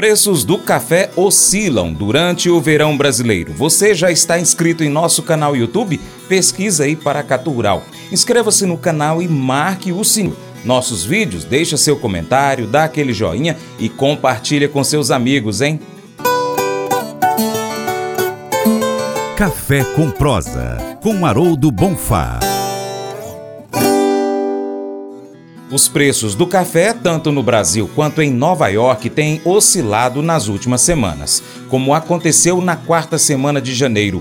Preços do café oscilam durante o verão brasileiro. Você já está inscrito em nosso canal YouTube? Pesquisa aí para Rural. Inscreva-se no canal e marque o sininho. Nossos vídeos, deixa seu comentário, dá aquele joinha e compartilha com seus amigos, hein? Café com prosa, com Haroldo Bonfá. Os preços do café, tanto no Brasil quanto em Nova York, têm oscilado nas últimas semanas, como aconteceu na quarta semana de janeiro.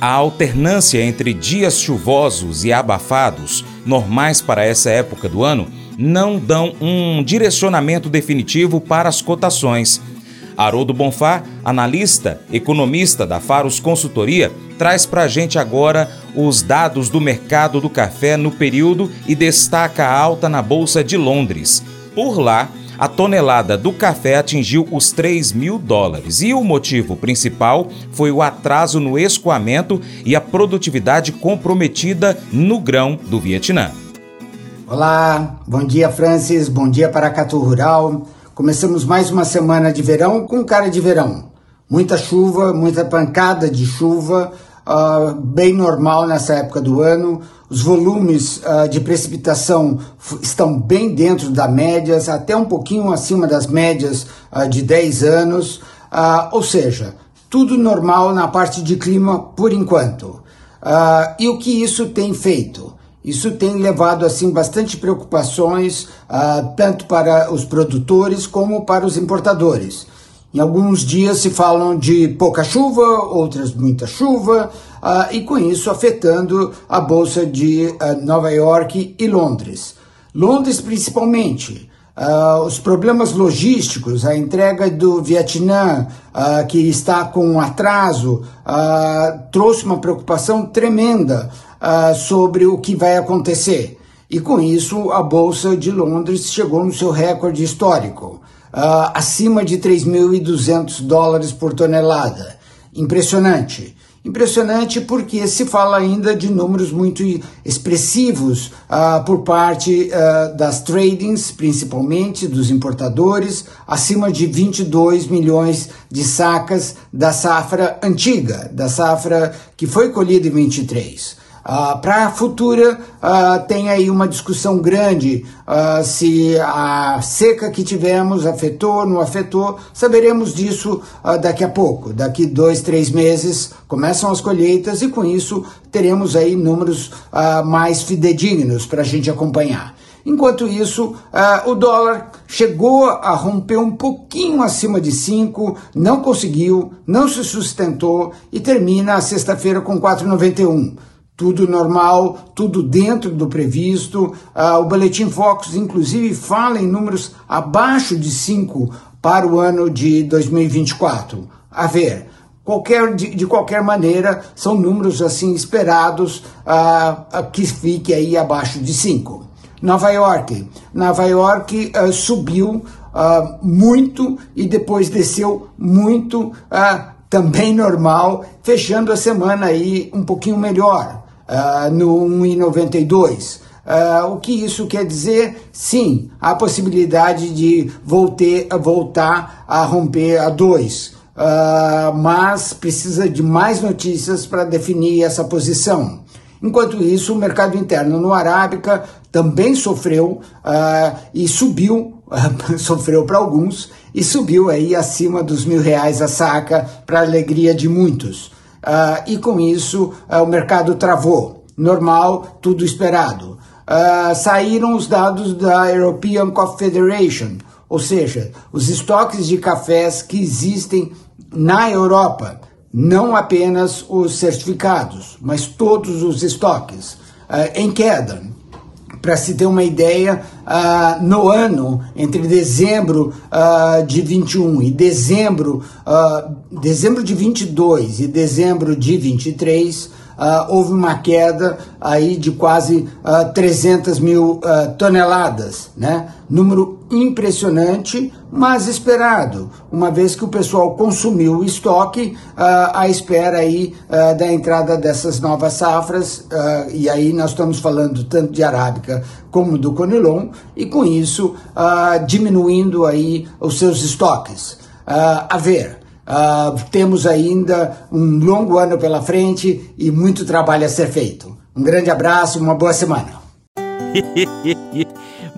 A alternância entre dias chuvosos e abafados, normais para essa época do ano, não dão um direcionamento definitivo para as cotações. Haroldo Bonfá, analista, economista da Faros Consultoria, traz para a gente agora os dados do mercado do café no período e destaca a alta na Bolsa de Londres. Por lá, a tonelada do café atingiu os 3 mil dólares e o motivo principal foi o atraso no escoamento e a produtividade comprometida no grão do Vietnã. Olá, bom dia Francis, bom dia para Catu Rural. Começamos mais uma semana de verão com cara de verão. Muita chuva, muita pancada de chuva, uh, bem normal nessa época do ano. Os volumes uh, de precipitação estão bem dentro das médias, até um pouquinho acima das médias uh, de 10 anos. ou seja, tudo normal na parte de clima por enquanto. e o que isso tem feito? Isso tem levado assim bastante preocupações tanto para os produtores como para os importadores. Em alguns dias se falam de pouca chuva, outras muita chuva, uh, e com isso afetando a bolsa de uh, Nova York e Londres. Londres principalmente. Uh, os problemas logísticos, a entrega do Vietnã, que está com um atraso, trouxe uma preocupação tremenda sobre o que vai acontecer. E com isso, a Bolsa de Londres chegou no seu recorde histórico uh, acima de 3.200 dólares por tonelada. Impressionante. Impressionante porque se fala ainda de números muito expressivos uh, por parte uh, das tradings, principalmente dos importadores, acima de 22 milhões de sacas da safra antiga, da safra que foi colhida em 23. Uh, Para a futura, uh, tem aí uma discussão grande uh, se a seca que tivemos afetou, não afetou. Saberemos disso daqui a pouco. Daqui dois, três meses começam as colheitas e com isso teremos aí números mais fidedignos para a gente acompanhar. Enquanto isso, o dólar chegou a romper um pouquinho acima de 5, não conseguiu, não se sustentou e termina a sexta-feira com 4,91 tudo normal, tudo dentro do previsto. Uh, o Boletim Focus, inclusive, fala em números abaixo de 5 para o ano de 2024. A ver, qualquer, de, de qualquer maneira, são números assim esperados uh, que fique aí abaixo de 5. Nova York. Nova York uh, subiu muito e depois desceu muito, também normal, fechando a semana aí um pouquinho melhor uh, no 1,92. Uh, ah, o que isso quer dizer? Sim, há possibilidade de voltar a romper a 2, uh, ah, mas precisa de mais notícias para definir essa posição. Enquanto isso, o mercado interno no Arábica também sofreu uh, e subiu, sofreu para alguns, e subiu aí acima dos mil reais a saca, para alegria de muitos uh, e com isso uh, o mercado travou. Normal, tudo esperado. Uh, saíram os dados da European Coffee Federation, ou seja, os estoques de cafés que existem na Europa, não apenas os certificados, mas todos os estoques, em queda. Para se ter uma ideia, uh, no ano entre dezembro uh, de 21 e dezembro, uh, dezembro de 22 e dezembro de 23, uh, houve uma queda aí de quase uh, 300 mil uh, toneladas, né? Número impressionante, mas esperado, uma vez que o pessoal consumiu o estoque à espera aí da entrada dessas novas safras, e aí nós estamos falando tanto de arábica como do conilon, e com isso diminuindo aí os seus estoques. a ver. Uh, temos ainda um longo ano pela frente e muito trabalho a ser feito. Um grande abraço uma boa semana.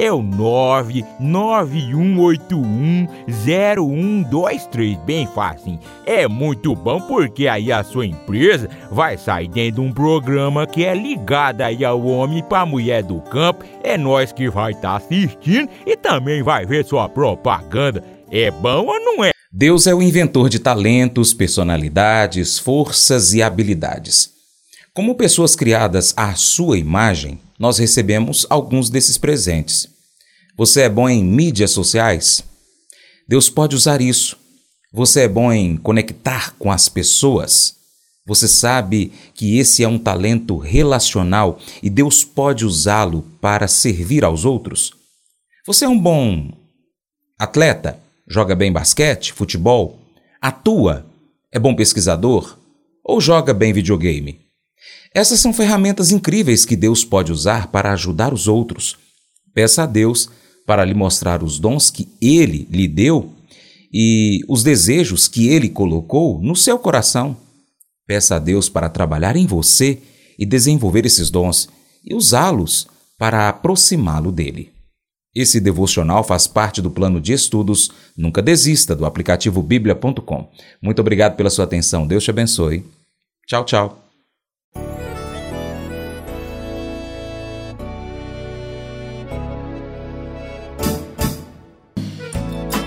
é o 991810123, bem fácil. É muito bom porque aí a sua empresa vai sair dentro de um programa que é ligado aí ao homem para a mulher do campo. É nós que vai estar tá assistindo e também vai ver sua propaganda. É bom ou não é? Deus é o inventor de talentos, personalidades, forças e habilidades. Como pessoas criadas à sua imagem, nós recebemos alguns desses presentes. Você é bom em mídias sociais? Deus pode usar isso. Você é bom em conectar com as pessoas? Você sabe que esse é um talento relacional e Deus pode usá-lo para servir aos outros? Você é um bom atleta? Joga bem basquete, futebol? Atua? É bom pesquisador? Ou joga bem videogame? Essas são ferramentas incríveis que Deus pode usar para ajudar os outros. Peça a Deus para lhe mostrar os dons que Ele lhe deu e os desejos que Ele colocou no seu coração. Peça a Deus para trabalhar em você e desenvolver esses dons e usá-los para aproximá-lo dele. Esse devocional faz parte do plano de estudos Nunca Desista do aplicativo bíblia.com. Muito obrigado pela sua atenção. Deus te abençoe. Tchau, tchau.